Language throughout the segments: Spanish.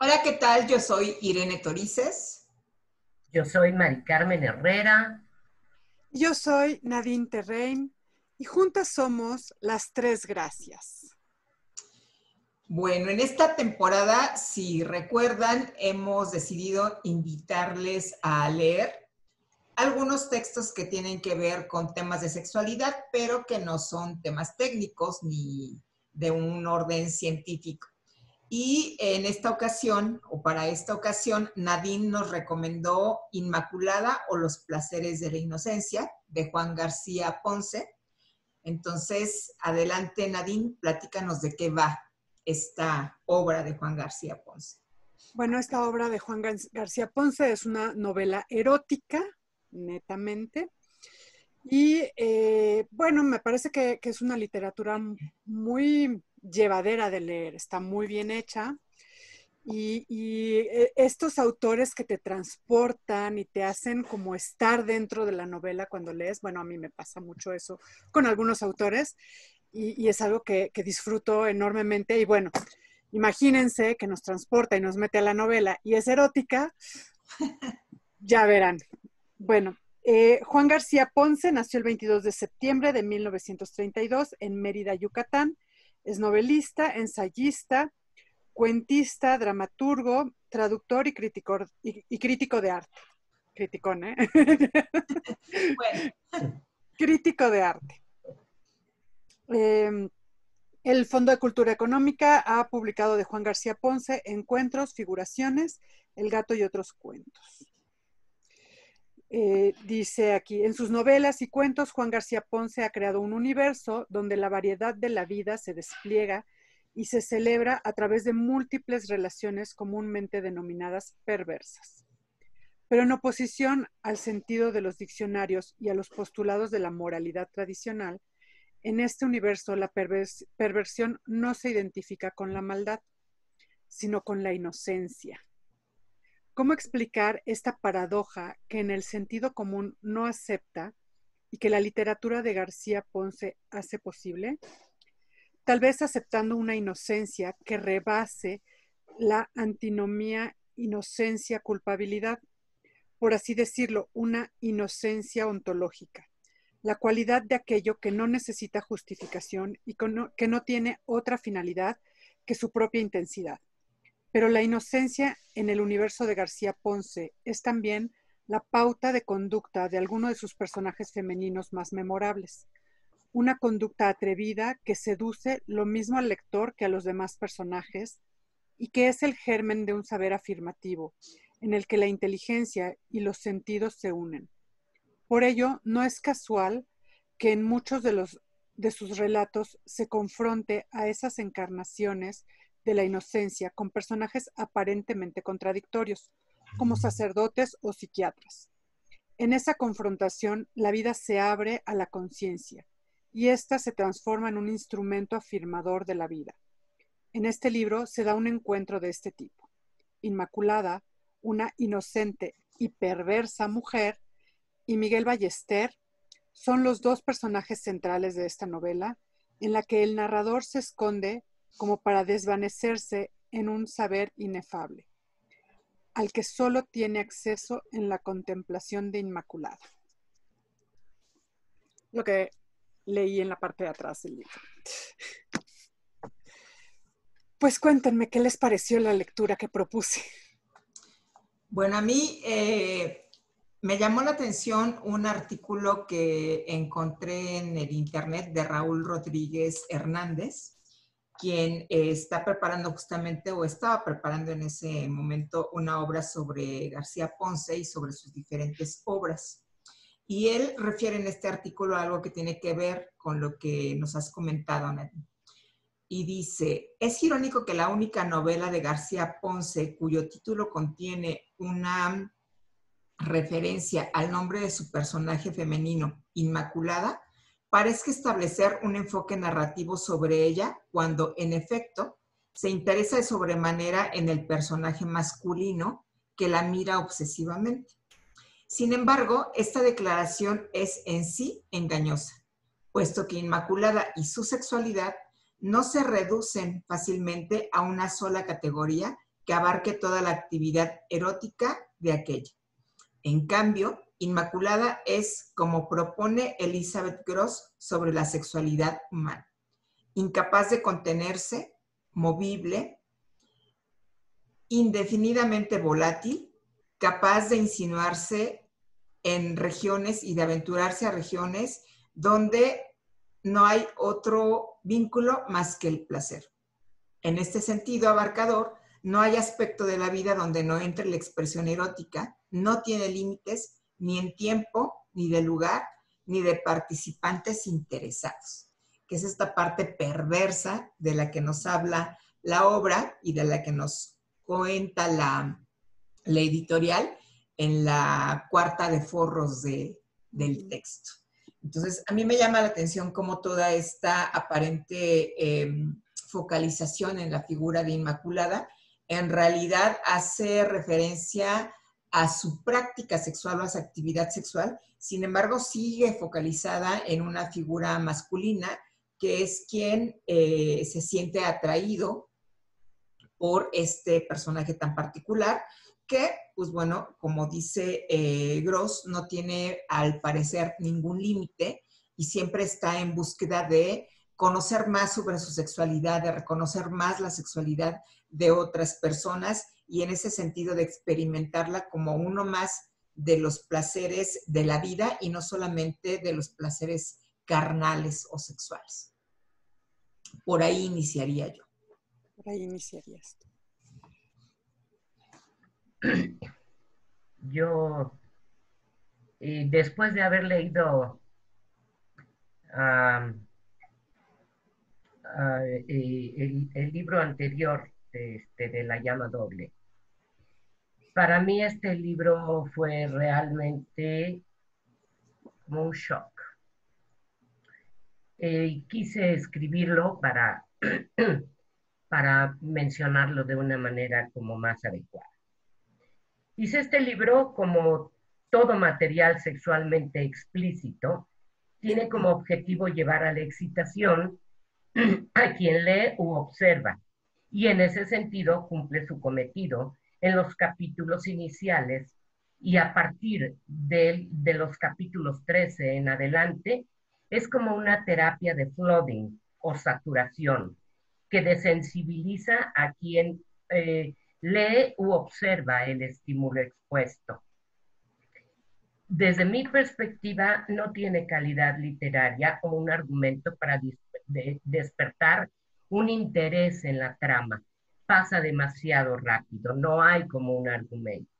Hola, ¿qué tal? Yo soy Irene Torices. Yo soy Mari Carmen Herrera. Yo soy Nadine Terrein y juntas somos las tres gracias. Bueno, en esta temporada, si recuerdan, hemos decidido invitarles a leer algunos textos que tienen que ver con temas de sexualidad, pero que no son temas técnicos ni de un orden científico. Y en esta ocasión, o para esta ocasión, Nadine nos recomendó Inmaculada o los placeres de la inocencia, de Juan García Ponce. Entonces, adelante Nadine, platícanos de qué va esta obra de Juan García Ponce. Bueno, esta obra de Juan García Ponce es una novela erótica, netamente. Y eh, bueno, me parece que, que es una literatura muy llevadera de leer, está muy bien hecha. Y, eh, estos autores que te transportan y te hacen como estar dentro de la novela cuando lees, bueno, a mí me pasa mucho eso con algunos autores y, es algo que, disfruto enormemente. Y bueno, imagínense que nos transporta y nos mete a la novela y es erótica, ya verán. Bueno, eh, Juan García Ponce nació el 22 de septiembre de 1932 en Mérida, Yucatán es novelista, ensayista, cuentista, dramaturgo, traductor y crítico, y, crítico de arte. Criticón, ¿eh? Bueno. crítico de arte. Em, el Fondo de Cultura Económica ha publicado de Juan García Ponce Encuentros, Figuraciones, El gato y otros cuentos. Eh, dice aquí, en sus novelas y cuentos, Juan García Ponce ha creado un universo donde la variedad de la vida se despliega y se celebra a través de múltiples relaciones comúnmente denominadas perversas. Pero en oposición al sentido de los diccionarios y a los postulados de la moralidad tradicional, en este universo la perversión no se identifica con la maldad, sino con la inocencia ¿Cómo explicar esta paradoja que en el sentido común no acepta y que la literatura de García Ponce hace posible? Tal vez aceptando una inocencia que rebase la antinomía inocencia-culpabilidad, por así decirlo, una inocencia ontológica, la cualidad de aquello que no necesita justificación y que no tiene otra finalidad que su propia intensidad. Pero la inocencia en el universo de García Ponce es también la pauta de conducta de alguno de sus personajes femeninos más memorables. Una conducta atrevida que seduce lo mismo al lector que a los demás personajes y que es el germen de un saber afirmativo, en el que la inteligencia y los sentidos se unen. Por ello, no es casual que en muchos de, los, de sus relatos se confronte a esas encarnaciones de la inocencia con personajes aparentemente contradictorios, como sacerdotes o psiquiatras. En esa confrontación, la vida se abre a la conciencia y ésta se transforma en un instrumento afirmador de la vida. En este libro se da un encuentro de este tipo. Inmaculada, una inocente y perversa mujer, y Miguel Ballester son los dos personajes centrales de esta novela, en la que el narrador se esconde como para desvanecerse en un saber inefable, al que solo tiene acceso en la contemplación de Inmaculada. Lo que leí en la parte de atrás del libro. Pues cuéntenme qué les pareció la lectura que propuse. Bueno, a mí eh, me llamó la atención un artículo que encontré en el internet de Raúl Rodríguez Hernández, quien eh, está preparando justamente o estaba preparando en ese momento una obra sobre García Ponce y sobre sus diferentes obras. Y él refiere en este artículo algo que tiene que ver con lo que nos has comentado, Nadine. Y dice, es irónico que la única novela de García Ponce cuyo título contiene una referencia al nombre de su personaje femenino, Inmaculada, parece establecer un enfoque narrativo sobre ella cuando, en efecto, se interesa de sobremanera en el personaje masculino que la mira obsesivamente. Sin embargo, esta declaración es en sí engañosa, puesto que Inmaculada y su sexualidad no se reducen fácilmente a una sola categoría que abarque toda la actividad erótica de aquella. En cambio, Inmaculada es como propone Elizabeth Gross sobre la sexualidad humana, incapaz de contenerse, movible, indefinidamente volátil, capaz de insinuarse en regiones y de aventurarse a regiones donde no hay otro vínculo más que el placer. En este sentido abarcador, no hay aspecto de la vida donde no entre la expresión erótica, no tiene límites ni en tiempo, ni de lugar, ni de participantes interesados, que es esta parte perversa de la que nos habla la obra y de la que nos cuenta la, editorial en la cuarta de forros del texto. Entonces, a mí me llama la atención cómo toda esta aparente em, focalización en la figura de Inmaculada en realidad hace referencia a su práctica sexual o a su actividad sexual, sin embargo sigue focalizada en una figura masculina que es quien eh, se siente atraído por este personaje tan particular que, pues bueno, como dice eh, Gross, no tiene al parecer ningún límite y siempre está en búsqueda de conocer más sobre su sexualidad, de reconocer más la sexualidad de otras personas y en ese sentido de experimentarla como uno más de los placeres de la vida y no solamente de los placeres carnales o sexuales. Por ahí iniciaría yo. Por ahí iniciarías Yo, después de haber leído el, libro anterior este, de La llama doble, para mí este libro fue realmente como un shock. Eh, quise escribirlo para, para mencionarlo de una manera como más adecuada. Hice este libro como todo material sexualmente explícito, tiene como objetivo llevar a la excitación a quien lee u observa, y en ese sentido cumple su cometido en los capítulos iniciales y a partir de, de los capítulos 13 en adelante es como una terapia de flooding o saturación que desensibiliza a quien eh, lee u observa el estímulo expuesto. Desde mi perspectiva, no tiene calidad literaria o un argumento para despertar un interés en la trama. Pasa demasiado rápido, no hay como un argumento.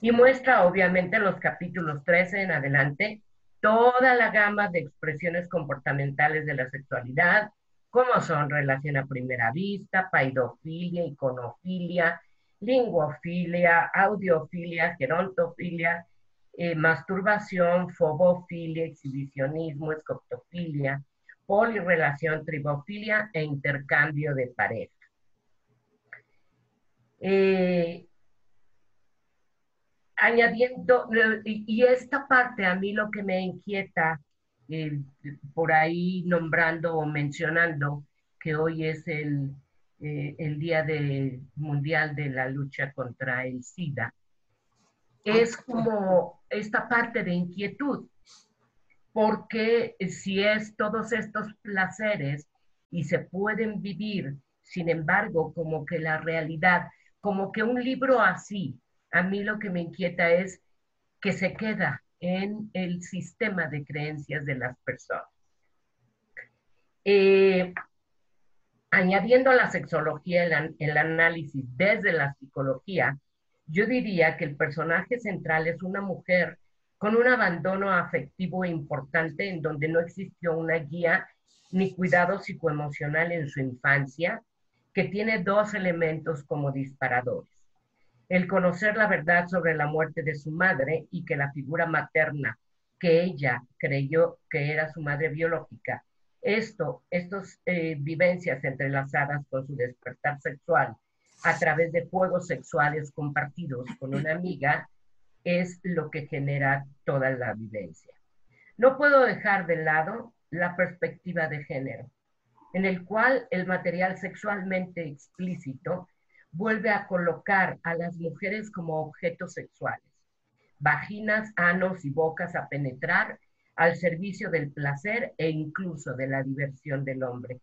Y muestra obviamente los capítulos 13 en adelante toda la gama de expresiones comportamentales de la sexualidad, como son relación a primera vista, paidofilia, iconofilia, linguofilia, audiofilia, gerontofilia, eh, masturbación, fobofilia, exhibicionismo, escoptofilia, polirrelación, tribofilia e intercambio de pareja. Eh, añadiendo, y esta parte a mí lo que me inquieta por ahí nombrando o mencionando que hoy es el, eh, el Día de, Mundial de la Lucha contra el SIDA, es como esta parte de inquietud, porque si es todos estos placeres y se pueden vivir, sin embargo, como que la realidad, como que un libro así, a mí lo que me inquieta es que se queda en el sistema de creencias de las personas. Eh, añadiendo la sexología, el, el análisis desde la psicología, yo diría que el personaje central es una mujer con un abandono afectivo importante en donde no existió una guía ni cuidado psicoemocional en su infancia, que tiene dos elementos como disparadores el conocer la verdad sobre la muerte de su madre y que la figura materna que ella creyó que era su madre biológica esto, estas eh, vivencias entrelazadas con su despertar sexual a través de juegos sexuales compartidos con una amiga es lo que genera toda la vivencia. No puedo dejar de lado la perspectiva de género, en el cual el material sexualmente explícito vuelve a colocar a las mujeres como objetos sexuales, vaginas, anos y bocas a penetrar al servicio del placer e incluso de la diversión del hombre.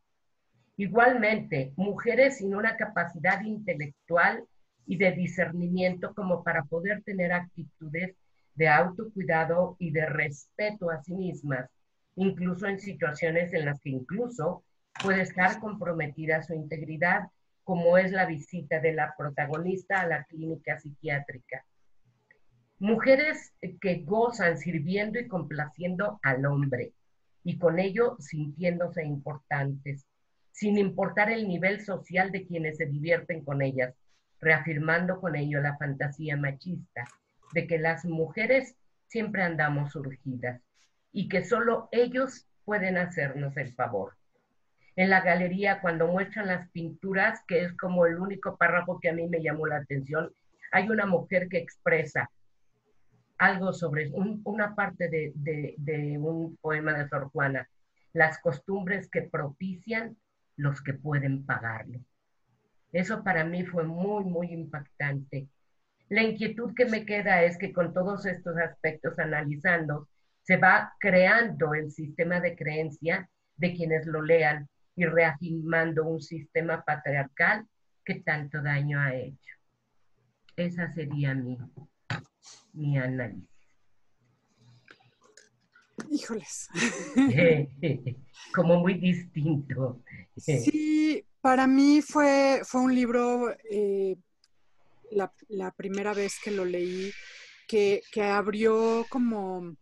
Igualmente, mujeres sin una capacidad intelectual y de discernimiento como para poder tener actitudes de autocuidado y de respeto a sí mismas, incluso en situaciones en las que incluso puede estar comprometida su integridad, como es la visita de la protagonista a la clínica psiquiátrica. Mujeres que gozan sirviendo y complaciendo al hombre y con ello sintiéndose importantes, sin importar el nivel social de quienes se divierten con ellas, reafirmando con ello la fantasía machista de que las mujeres siempre andamos surgidas y que solo ellos pueden hacernos el favor. En la galería, cuando muestran las pinturas, que es como el único párrafo que a mí me llamó la atención, hay una mujer que expresa algo sobre una parte de, de, un poema de Sor Juana, las costumbres que propician los que pueden pagarlo. Eso para mí fue muy, muy impactante. La inquietud que me queda es que con todos estos aspectos analizando, se va creando el sistema de creencia de quienes lo lean y reafirmando un sistema patriarcal que tanto daño ha hecho. Esa sería mi, mi análisis. Híjoles. Como muy distinto. Sí, para mí fue, fue un libro, eh, la, primera vez que lo leí, que, que abrió como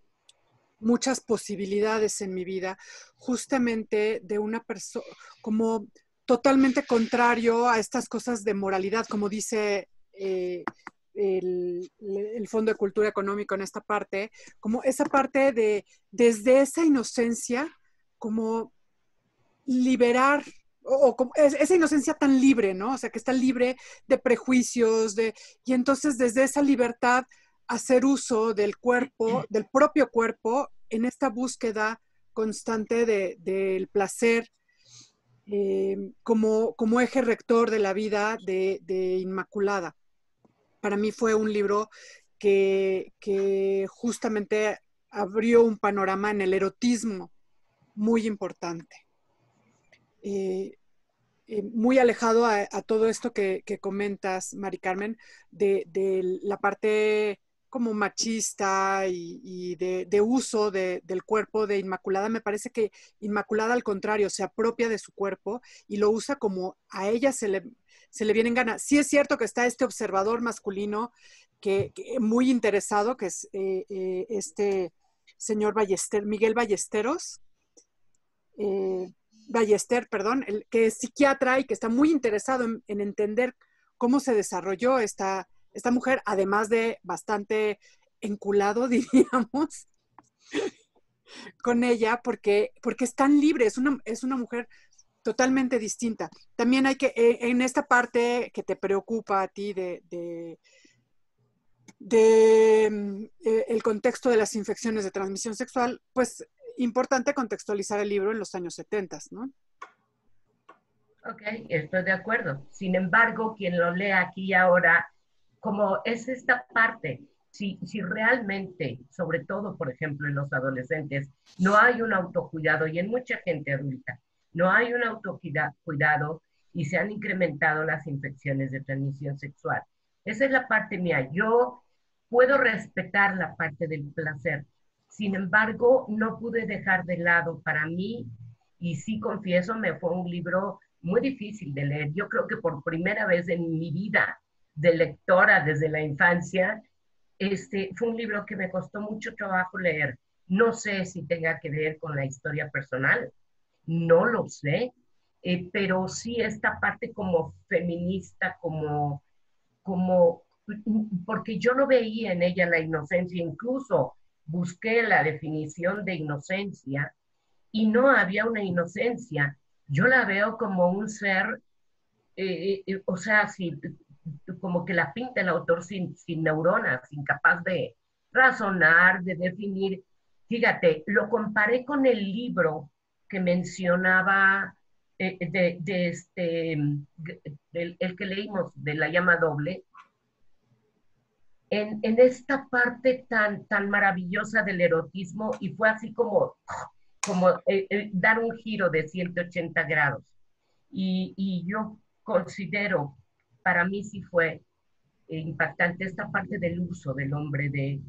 muchas posibilidades en mi vida, justamente de una persona, como totalmente contrario a estas cosas de moralidad, como dice eh, el, Fondo de Cultura Económico en esta parte, como esa parte de, desde esa inocencia, como liberar, o, como esa inocencia tan libre, ¿no? O sea, que está libre de prejuicios, de, y entonces desde esa libertad hacer uso del cuerpo, del propio cuerpo, en esta búsqueda constante del placer eh, como, como, eje rector de la vida de, Inmaculada para mí fue un libro que, justamente abrió un panorama en el erotismo muy importante. Eh, eh, muy alejado a, todo esto que, comentas, Mari Carmen, de, la parte como machista y, de, uso del cuerpo de Inmaculada. Me parece que Inmaculada, al contrario, se apropia de su cuerpo y lo usa como a ella se le, se le vienen ganas. Sí es cierto que está este observador masculino que, muy interesado, que es eh, eh, este señor Ballester, Miguel Ballesteros, eh, Ballester, perdón, el, que es psiquiatra y que está muy interesado en, entender cómo se desarrolló esta, esta mujer, además de bastante enculado, diríamos, con ella, porque, porque es tan libre, es una, es una mujer totalmente distinta. También hay que, eh, en esta parte que te preocupa a ti de, de, eh, el contexto de las infecciones de transmisión sexual, pues importante contextualizar el libro en los años 70, ¿no? Ok, estoy de acuerdo. Sin embargo, quien lo lea aquí ahora, como es esta parte, si, si realmente, sobre todo, por ejemplo, en los adolescentes, no hay un autocuidado y en mucha gente adulta, no hay un autocuidado y se han incrementado las infecciones de transmisión sexual. Esa es la parte mía. Yo puedo respetar la parte del placer. Sin embargo, no pude dejar de lado para mí, y sí confieso, me fue un libro muy difícil de leer. Yo creo que por primera vez en mi vida de lectora desde la infancia, este fue un libro que me costó mucho trabajo leer. No sé si tenga que ver con la historia personal, no lo sé, eh, pero sí esta parte como feminista, como, como, porque yo no veía en ella la inocencia, incluso busqué la definición de inocencia y no había una inocencia. Yo la veo como un ser, eh, eh, o sea, como que la pinta el autor sin, sin neuronas, incapaz de razonar, de definir. Fíjate, lo comparé con el libro que mencionaba eh, de, este, el que leímos de la llama doble, en, esta parte tan, tan maravillosa del erotismo y fue así como, como eh, eh, dar un giro de 180 grados. Y, y, yo considero, para mí sí fue impactante esta parte del uso del hombre, de,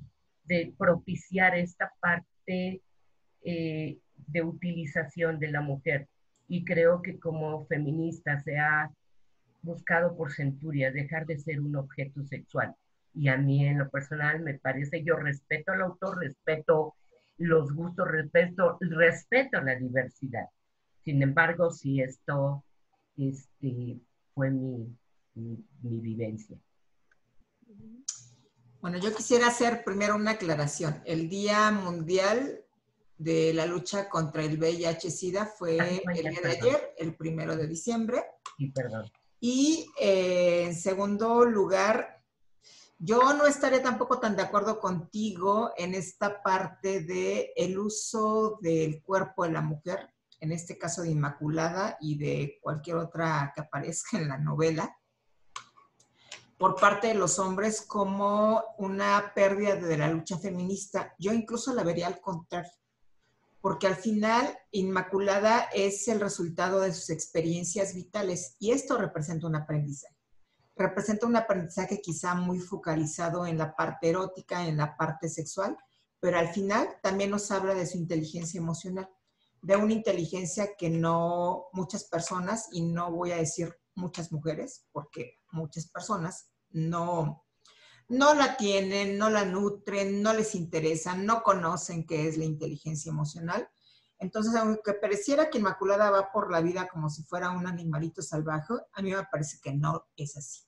de propiciar esta parte de utilización de la mujer y creo que como feminista se ha buscado por centurias dejar de ser un objeto sexual. Y a mí en lo personal me parece, yo respeto al autor, respeto los gustos, respeto, respeto la diversidad. Sin embargo, sí esto este, fue mi, mi vivencia. Bueno, yo quisiera hacer primero una aclaración. El Día Mundial de la lucha contra el VIH-Sida fue el día de ayer, el primero de diciembre. Y eh, en segundo lugar, yo no estaré tampoco tan de acuerdo contigo en esta parte de el uso del cuerpo de la mujer, en este caso de Inmaculada y de cualquier otra que aparezca en la novela, por parte de los hombres como una pérdida de la lucha feminista. Yo incluso la vería al contrario porque al final Inmaculada es el resultado de sus experiencias vitales y esto representa un aprendizaje. Representa un aprendizaje quizá muy focalizado en la parte erótica, en la parte sexual, pero al final también nos habla de su inteligencia emocional, de una inteligencia que no muchas personas, y no voy a decir muchas mujeres, porque muchas personas no, no la tienen, no la nutren, no les interesa, no conocen qué es la inteligencia emocional. Entonces, aunque pareciera que Inmaculada va por la vida como si fuera un animalito salvaje, a mí me parece que no es así.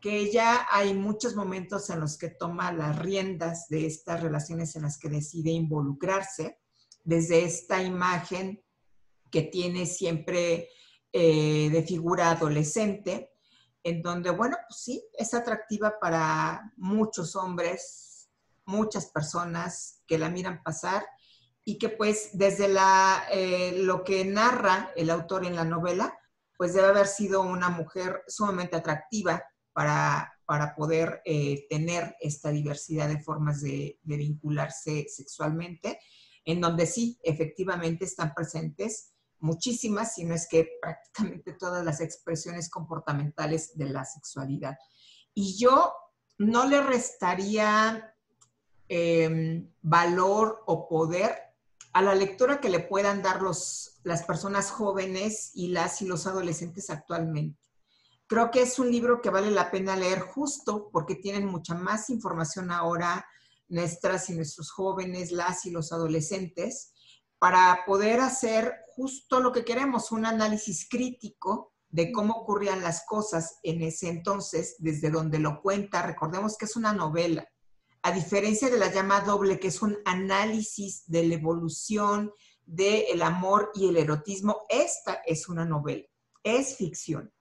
Que ella hay muchos momentos en los que toma las riendas de estas relaciones en las que decide involucrarse, desde esta imagen que tiene siempre eh, de figura adolescente, en donde, bueno, pues sí, es atractiva para muchos hombres, muchas personas que la miran pasar y que pues desde la, eh, lo que narra el autor en la novela, pues debe haber sido una mujer sumamente atractiva para, para poder eh, tener esta diversidad de formas de, de vincularse sexualmente, en donde sí, efectivamente están presentes muchísimas, si no es que prácticamente todas las expresiones comportamentales de la sexualidad. Y yo no le restaría em, valor o poder a la lectura que le puedan dar los, las personas jóvenes y las y los adolescentes actualmente. Creo que es un libro que vale la pena leer justo porque tienen mucha más información ahora nuestras y nuestros jóvenes, las y los adolescentes, para poder hacer justo lo que queremos, un análisis crítico de cómo ocurrían las cosas en ese entonces, desde donde lo cuenta. Recordemos que es una novela, a diferencia de la llama doble, que es un análisis de la evolución del amor y el erotismo, esta es una novela, es ficción.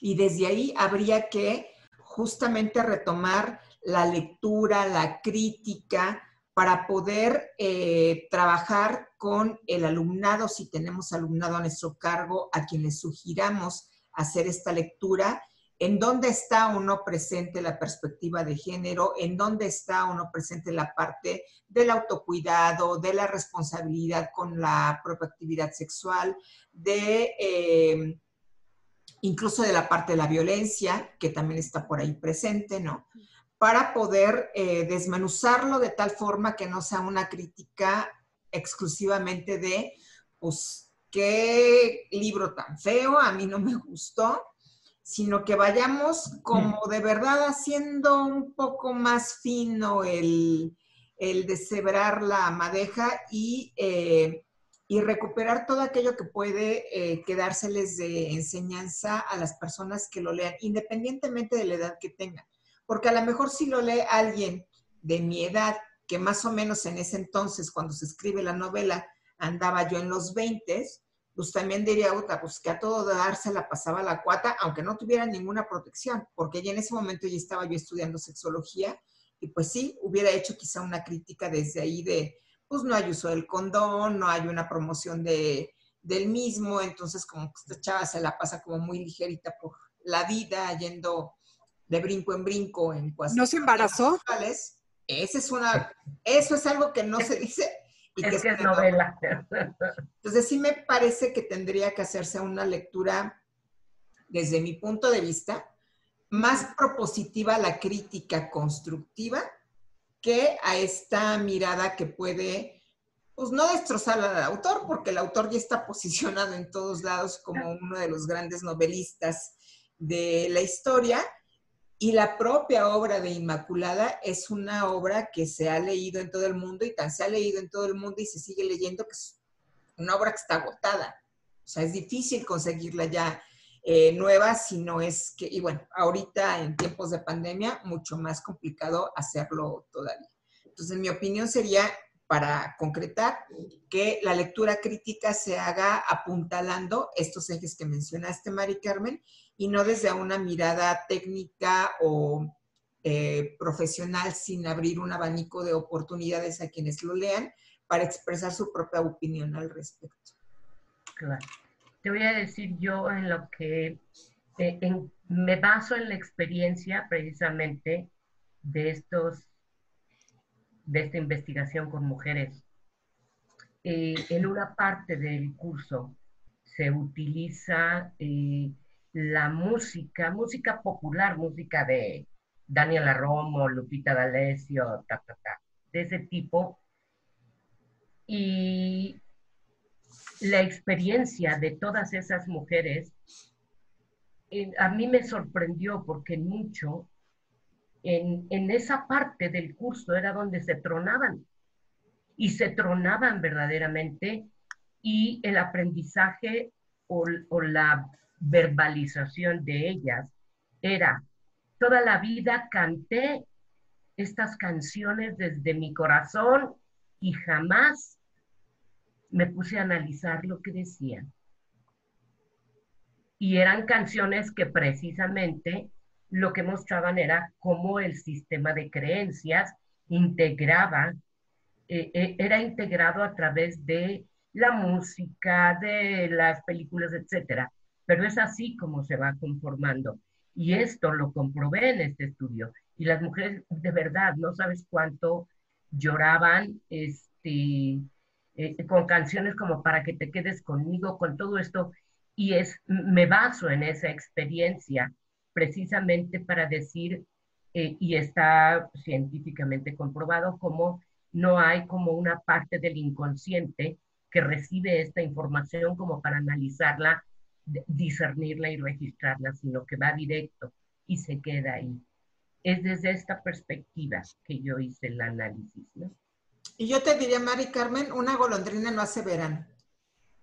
Y desde ahí habría que justamente retomar la lectura, la crítica, para poder eh, trabajar con el alumnado, si tenemos alumnado a nuestro cargo, a quien le sugiramos hacer esta lectura, en dónde está uno presente la perspectiva de género, en dónde está uno presente la parte del autocuidado, de la responsabilidad con la propia actividad sexual, de eh, incluso de la parte de la violencia, que también está por ahí presente, ¿no? Para poder eh, desmenuzarlo de tal forma que no sea una crítica exclusivamente de, pues, qué libro tan feo, a mí no me gustó, sino que vayamos como de verdad haciendo un poco más fino el, el deshebrar la madeja y, eh, y, recuperar todo aquello que puede eh, quedárseles de enseñanza a las personas que lo lean, independientemente de la edad que tengan porque a lo mejor si lo lee alguien de mi edad, que más o menos en ese entonces, cuando se escribe la novela, andaba yo en los 20, pues también diría, pues que a todo darse la pasaba la cuata, aunque no tuviera ninguna protección, porque ya en ese momento ya estaba yo estudiando sexología y pues sí, hubiera hecho quizá una crítica desde ahí de, pues no hay uso del condón, no hay una promoción de, del mismo, entonces como esta chava se la pasa como muy ligerita por la vida, yendo de brinco en brinco en ¿No se embarazó? Ese es una, eso es algo que no se dice. Y es que, es novela. Entonces sí me parece que tendría que hacerse una lectura, desde mi punto de vista, más propositiva a la crítica constructiva que a esta mirada que puede, pues no destrozar al autor, porque el autor ya está posicionado en todos lados como uno de los grandes novelistas de la historia, y la propia obra de Inmaculada es una obra que se ha leído en todo el mundo y tan se ha leído en todo el mundo y se sigue leyendo que es una obra que está agotada. O sea, es difícil conseguirla ya eh, nueva si no es que, y bueno, ahorita en tiempos de pandemia, mucho más complicado hacerlo todavía. Entonces, mi opinión sería, para concretar, que la lectura crítica se haga apuntalando estos ejes que mencionaste, Mari Carmen, y no desde una mirada técnica o eh, profesional sin abrir un abanico de oportunidades a quienes lo lean para expresar su propia opinión al respecto. Claro. Te voy a decir yo en lo que eh, me baso en la experiencia precisamente de estos de esta investigación con mujeres. Eh, en una parte del curso se utiliza la música, música popular, música de Daniela Romo, Lupita D'Alessio, ta, ta, ta, de ese tipo. Y la experiencia de todas esas mujeres a mí me sorprendió porque mucho en, en, esa parte del curso era donde se tronaban y se tronaban verdaderamente y el aprendizaje o la verbalización de ellas era, toda la vida canté estas canciones desde mi corazón y jamás me puse a analizar lo que decían. Y eran canciones que precisamente lo que mostraban era cómo el sistema de creencias integraba, eh, eh, era integrado a través de la música, de las películas, etcétera pero es así como se va conformando. Y esto lo comprobé en este estudio. Y las mujeres, de verdad, no sabes cuánto lloraban este, eh, con canciones como para que te quedes conmigo, con todo esto. Y es, me baso en esa experiencia precisamente para decir, eh, y está científicamente comprobado, como no hay como una parte del inconsciente que recibe esta información como para analizarla discernirla y registrarla, sino que va directo y se queda ahí. Es desde esta perspectiva que yo hice el análisis. Y yo te diría, Mari Carmen, una golondrina no hace verano,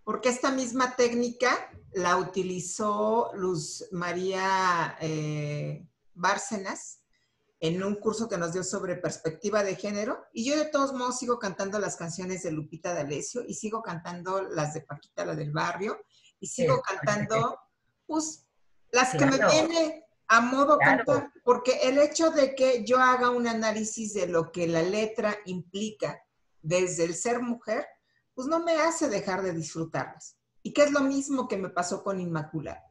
porque esta misma técnica la utilizó Luz María eh, Bárcenas en un curso que nos dio sobre perspectiva de género, y yo de todos modos sigo cantando las canciones de Lupita D'Alessio y sigo cantando las de Paquita, la del barrio, y sigo cantando, pues, las que me viene a modo cantar, porque el hecho de que yo haga un análisis de lo que la letra implica desde el ser mujer, pues no me hace dejar de disfrutarlas. Y que es lo mismo que me pasó con Inmaculada.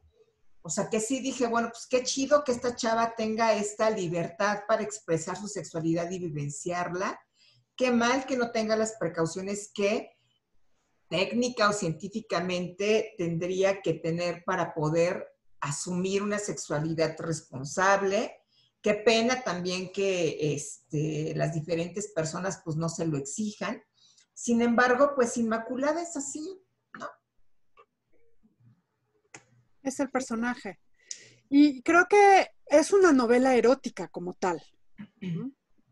O sea, que sí dije, bueno, pues qué chido que esta chava tenga esta libertad para expresar su sexualidad y vivenciarla. Qué mal que no tenga las precauciones que técnica o científicamente tendría que tener para poder asumir una sexualidad responsable. Qué pena también que este, las diferentes personas pues no se lo exijan. Sin embargo, pues Inmaculada es así, ¿no? Es el personaje. Y creo que es una novela erótica como tal.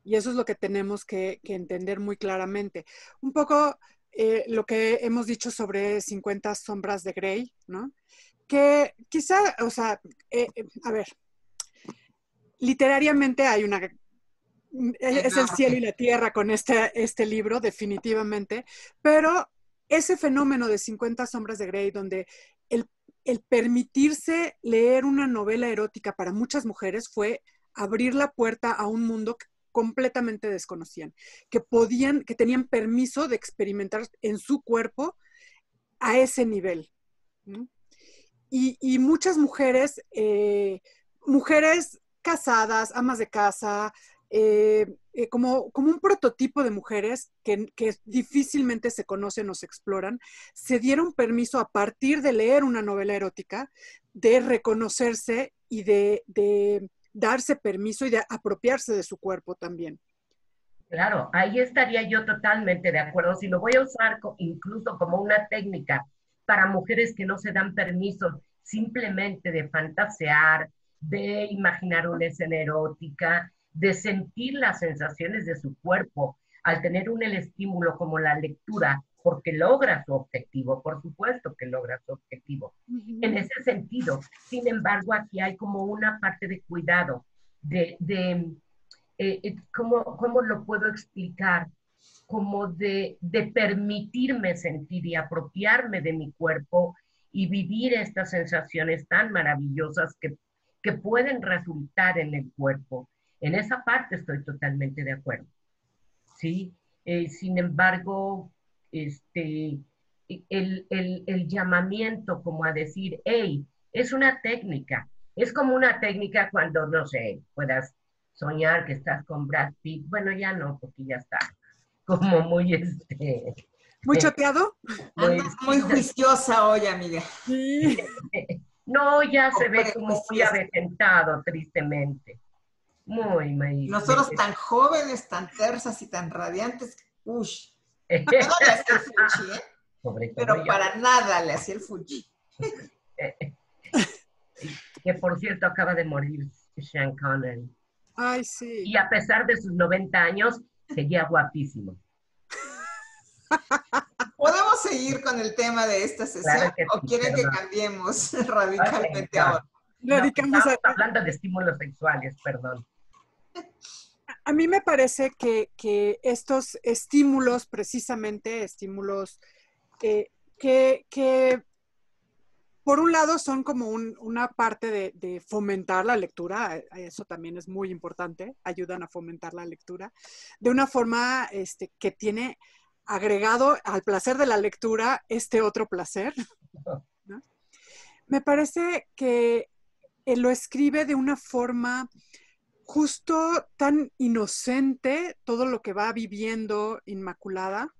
Y eso es lo que tenemos que, que entender muy claramente. Un poco eh, lo que hemos dicho sobre 50 sombras de Grey, ¿no? Que quizá, o sea, eh, eh, a ver, literariamente hay una... Es el cielo y la tierra con este, este libro, definitivamente, pero ese fenómeno de 50 sombras de Grey, donde el, el permitirse leer una novela erótica para muchas mujeres fue abrir la puerta a un mundo completamente desconocían, que podían, que tenían permiso de experimentar en su cuerpo a ese nivel. Y, muchas mujeres, eh, mujeres casadas, amas de casa, eh, eh, como, como un prototipo de mujeres que, difícilmente se conocen o se exploran, se dieron permiso a partir de leer una novela erótica, de reconocerse y de, de darse permiso y de apropiarse de su cuerpo también. Claro, ahí estaría yo totalmente de acuerdo. Si lo voy a usar incluso como una técnica para mujeres que no se dan permiso simplemente de fantasear, de imaginar una escena erótica, de sentir las sensaciones de su cuerpo al tener un el estímulo como la lectura, porque logra su objetivo, por supuesto que logra su objetivo. En ese sentido, sin embargo, aquí hay como una parte de cuidado, de, de eh, eh, ¿cómo, lo puedo explicar? Como de, de permitirme sentir y apropiarme de mi cuerpo y vivir estas sensaciones tan maravillosas que, que pueden resultar en el cuerpo. En esa parte estoy totalmente de acuerdo. ¿sí? Eh, sin embargo, este, el, el, llamamiento como a decir, hey, es una técnica. Es como una técnica cuando, no sé, puedas soñar que estás con Brad Pitt. Bueno, ya no, porque ya está como muy, este... ¿Muy choteado? Muy, muy juiciosa hoy, amiga. No, ya se ve como muy avejentado, tristemente. Muy, muy. Nosotros tan jóvenes, tan tersas y tan radiantes, ush. No le hacía el fuchi, ¿eh? Pero para nada le hacía el fuchi. que por cierto acaba de morir Sean Connery. Ay, sí. Y a pesar de sus 90 años, seguía guapísimo. ¿Podemos seguir con el tema de esta sesión o quieren que cambiemos radicalmente ahora? Radicamos hablando de estímulos sexuales, perdón. A mí me parece que, estos estímulos, precisamente estímulos eh, que, por un lado son como una parte de, fomentar la lectura, eso también es muy importante, ayudan a fomentar la lectura, de una forma este, que tiene agregado al placer de la lectura este otro placer. Me parece que lo escribe de una forma justo tan inocente todo lo que va viviendo Inmaculada,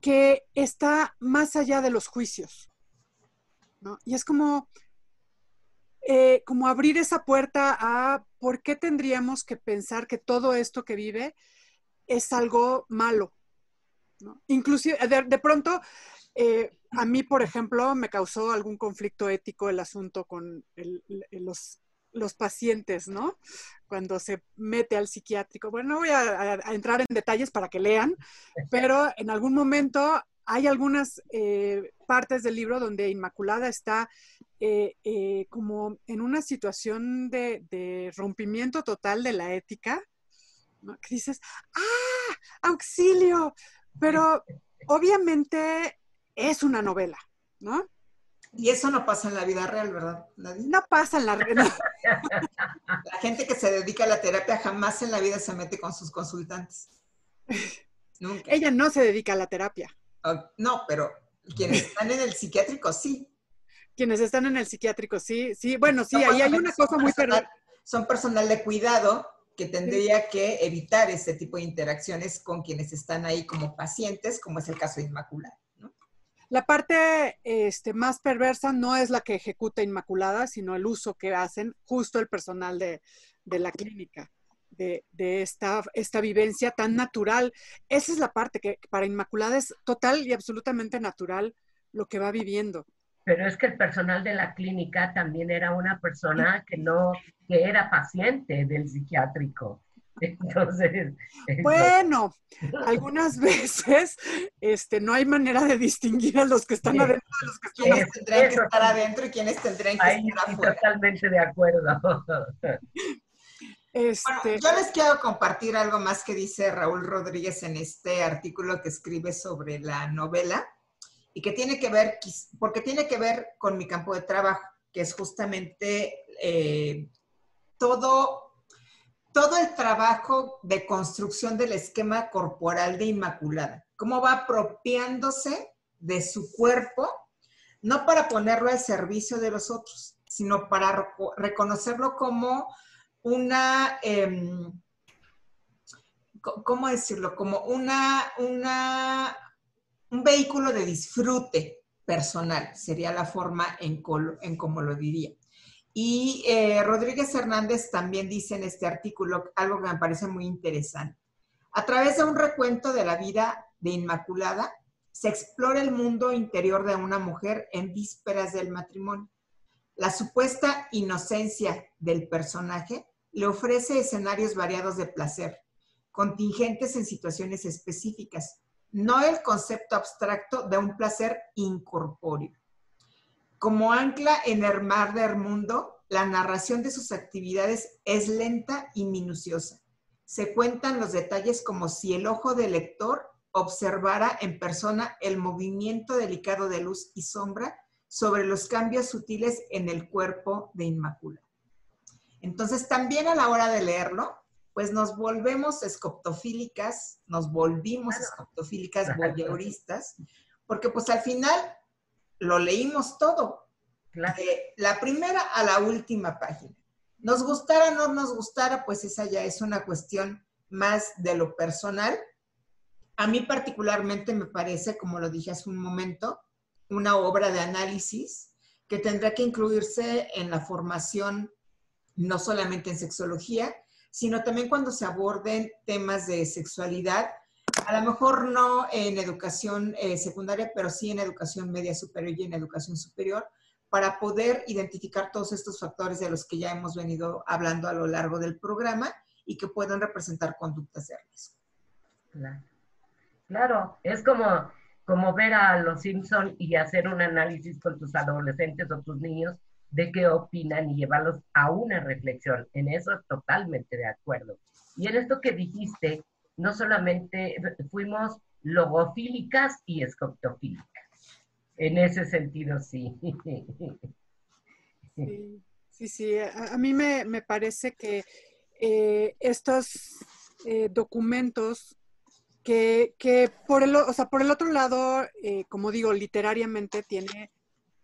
que está más allá de los juicios. Y es como, eh, como abrir esa puerta a por qué tendríamos que pensar que todo esto que vive es algo malo. Inclusive, de, pronto, eh, a mí, por ejemplo, me causó algún conflicto ético el asunto con los los pacientes, ¿no? Cuando se mete al psiquiátrico. Bueno, no voy a, entrar en detalles para que lean, pero en algún momento hay algunas eh, partes del libro donde Inmaculada está eh, eh, como en una situación de, rompimiento total de la ética, ¿no? que dices, ¡ah! ¡Auxilio! Pero obviamente es una novela, ¿no? Y eso no pasa en la vida real, ¿verdad? No pasa en la realidad. La gente que se dedica a la terapia jamás en la vida se mete con sus consultantes. Nunca. Ella no se dedica a la terapia. No, pero quienes están en el psiquiátrico sí. Quienes están en el psiquiátrico sí, sí. Bueno, sí, ahí hay una cosa muy personal, Son personal de cuidado que tendría que evitar ese tipo de interacciones con quienes están ahí como pacientes, como es el caso de Inmaculada. La parte este, más perversa no es la que ejecuta Inmaculada, sino el uso que hacen justo el personal de, la clínica, de, esta, esta, vivencia tan natural. Esa es la parte que para Inmaculada es total y absolutamente natural lo que va viviendo. Pero es que el personal de la clínica también era una persona que no, que era paciente del psiquiátrico. Entonces. Bueno, algunas veces este, no hay manera de distinguir a los que están adentro de los que están ¿Quiénes tendrían que estar adentro y quiénes tendrían que estar afuera? Totalmente de acuerdo. Este... yo les quiero compartir algo más que dice Raúl Rodríguez en este artículo que escribe sobre la novela y que tiene que ver, porque tiene que ver con mi campo de trabajo, que es justamente eh, todo, todo el trabajo de construcción del esquema corporal de Inmaculada, cómo va apropiándose de su cuerpo, no para ponerlo al servicio de los otros, sino para reconocerlo como una, em, ¿cómo decirlo? Como una, una un vehículo de disfrute personal, sería la forma en, en cómo lo diría. Y eh, Rodríguez Hernández también dice en este artículo algo que me parece muy interesante. A través de un recuento de la vida de Inmaculada, se explora el mundo interior de una mujer en vísperas del matrimonio. La supuesta inocencia del personaje le ofrece escenarios variados de placer, contingentes en situaciones específicas, no el concepto abstracto de un placer incorpóreo. Como ancla en el mar del mundo, la narración de sus actividades es lenta y minuciosa. Se cuentan los detalles como si el ojo del lector observara en persona el movimiento delicado de luz y sombra sobre los cambios sutiles en el cuerpo de Inmaculada. Entonces, también a la hora de leerlo, pues nos volvemos escoptofílicas, nos volvimos escoptofílicas voyeuristas, porque pues al final lo leímos todo, de la primera a la última página. Nos gustara o no nos gustara, pues esa ya es una cuestión más de lo personal. A mí particularmente me parece, como lo dije hace un momento, una obra de análisis que tendrá que incluirse en la formación, no solamente en sexología, sino también cuando se aborden temas de sexualidad, a lo mejor no en educación eh, secundaria, pero sí en educación media superior y en educación superior, para poder identificar todos estos factores de los que ya hemos venido hablando a lo largo del programa y que puedan representar conductas de riesgo. Claro. es como, como ver a los Simpson y hacer un análisis con tus adolescentes o tus niños de qué opinan y llevarlos a una reflexión. En eso totalmente de acuerdo. Y en esto que dijiste, no solamente fuimos logofílicas y escoptofílicas. En ese sentido, sí. Sí, sí, A, mí me, parece que eh, estos eh, documentos que, por, el, o sea, por el otro lado, eh, como digo, literariamente tiene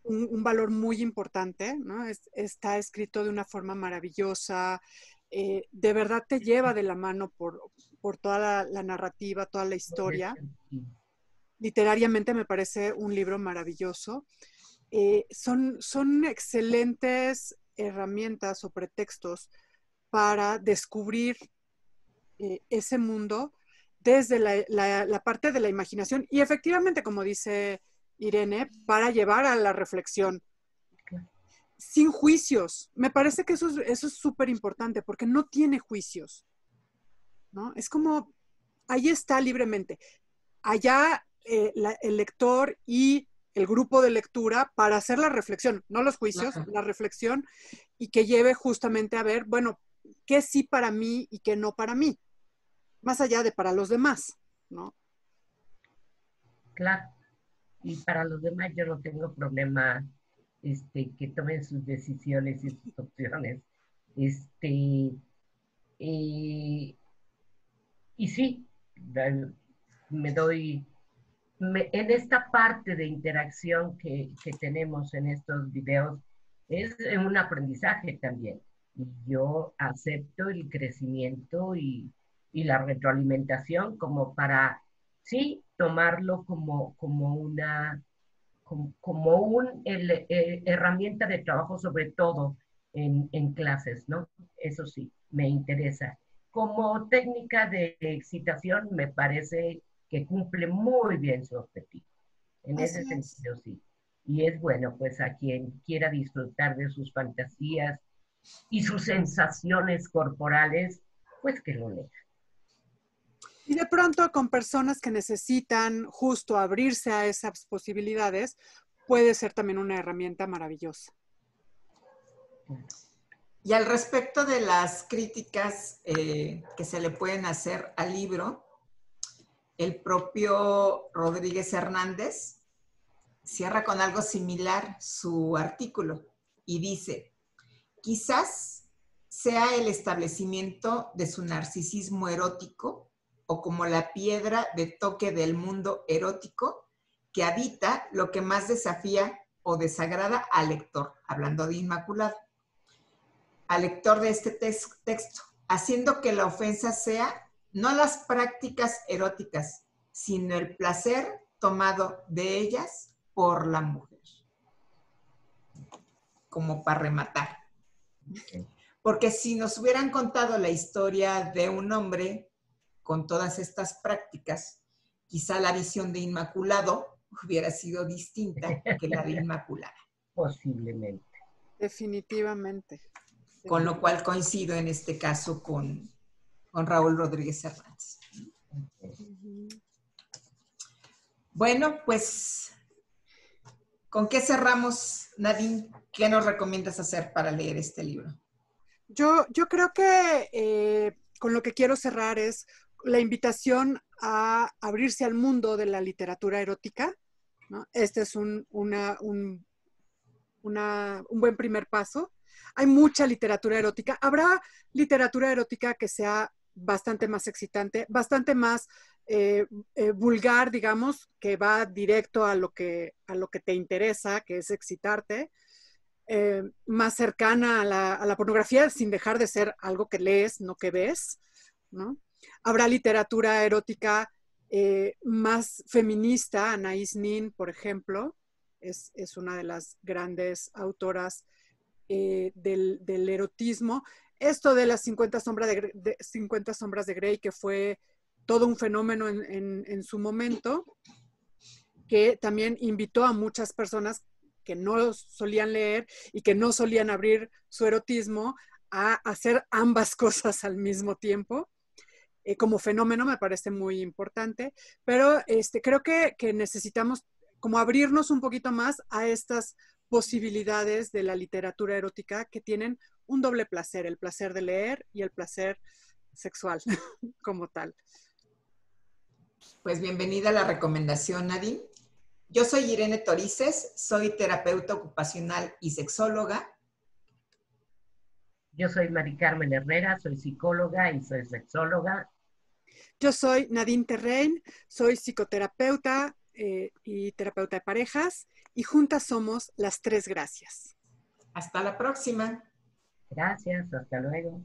un, valor muy importante, ¿no? está escrito de una forma maravillosa, de verdad te lleva de la mano por, toda la, narrativa, toda la historia. Literariamente me parece un libro maravilloso. Eh, son, son excelentes herramientas o pretextos para descubrir eh, ese mundo desde la, parte de la imaginación. Y efectivamente, como dice Irene, para llevar a la reflexión. Sin juicios. Me parece que eso, eso es súper importante porque no tiene juicios. ¿No? Es como, ahí está libremente. Allá eh, el lector y el grupo de lectura para hacer la reflexión, no los juicios, la reflexión, y que lleve justamente a ver, bueno, qué sí para mí y qué no para mí, más allá de para los demás, ¿no? Claro y para los demás yo no tengo problema este, que tomen sus decisiones y sus opciones. Este, y sí, me doy, en esta parte de interacción que, que, tenemos en estos videos, es un aprendizaje también. Y yo acepto el crecimiento y, y la retroalimentación como para, sí, tomarlo como, como una como, un eh, herramienta de trabajo, sobre todo en, en, clases, ¿no? Eso sí, me interesa. Como técnica de excitación, me parece que cumple muy bien su objetivo. En ese sentido, sí. Y es bueno, pues a quien quiera disfrutar de sus fantasías y sus sensaciones corporales, pues que lo lea. Y de pronto con personas que necesitan justo abrirse a esas posibilidades, puede ser también una herramienta maravillosa. Y al respecto de las críticas eh, que se le pueden hacer al libro, el propio Rodríguez Hernández cierra con algo similar su artículo y dice, quizás sea el establecimiento de su narcisismo erótico o como la piedra de toque del mundo erótico que habita lo que más desafía o desagrada al lector, hablando de Inmaculado, al lector de este texto, haciendo que la ofensa sea no las prácticas eróticas, sino el placer tomado de ellas por la mujer. Como para rematar. Porque si nos hubieran contado la historia de un hombre con todas estas prácticas, quizá la visión de Inmaculado hubiera sido distinta que la de Inmaculada. Posiblemente. Definitivamente. Con lo cual coincido en este caso con, con Raúl Rodríguez Hernández. Bueno, pues, ¿con qué cerramos, Nadine? ¿Qué nos recomiendas hacer para leer este libro? Yo, yo creo que eh, con lo que quiero cerrar es la invitación a abrirse al mundo de la literatura erótica. Este es un, un, un buen primer paso. Hay mucha literatura erótica. Habrá literatura erótica que sea bastante más excitante, bastante más eh, eh, vulgar, digamos, que va directo a lo que, a lo que te interesa, que es excitarte, eh, más cercana a la, pornografía sin dejar de ser algo que lees, no que ves, ¿no? Habrá literatura erótica más feminista, Anaïs Nin, por ejemplo, es, es, una de las grandes autoras del, del, erotismo. Esto de las 50 sombras de, de, 50 sombras de Grey, que fue todo un fenómeno en, su momento, que también invitó a muchas personas que no solían leer y que no solían abrir su erotismo a hacer ambas cosas al mismo tiempo. Eh, como fenómeno me parece muy importante, pero este, creo que, que necesitamos como abrirnos un poquito más a estas posibilidades de la literatura erótica que tienen un doble placer, el placer de leer y el placer sexual como tal. Pues bienvenida a la recomendación, Nadine. Yo soy Irene Torices, soy terapeuta ocupacional y sexóloga. Yo soy Mari Carmen Herrera, soy psicóloga y soy sexóloga. Yo soy Nadine Terrein, soy psicoterapeuta eh, y terapeuta de parejas y juntas somos las tres gracias. Hasta la próxima. Gracias, hasta luego.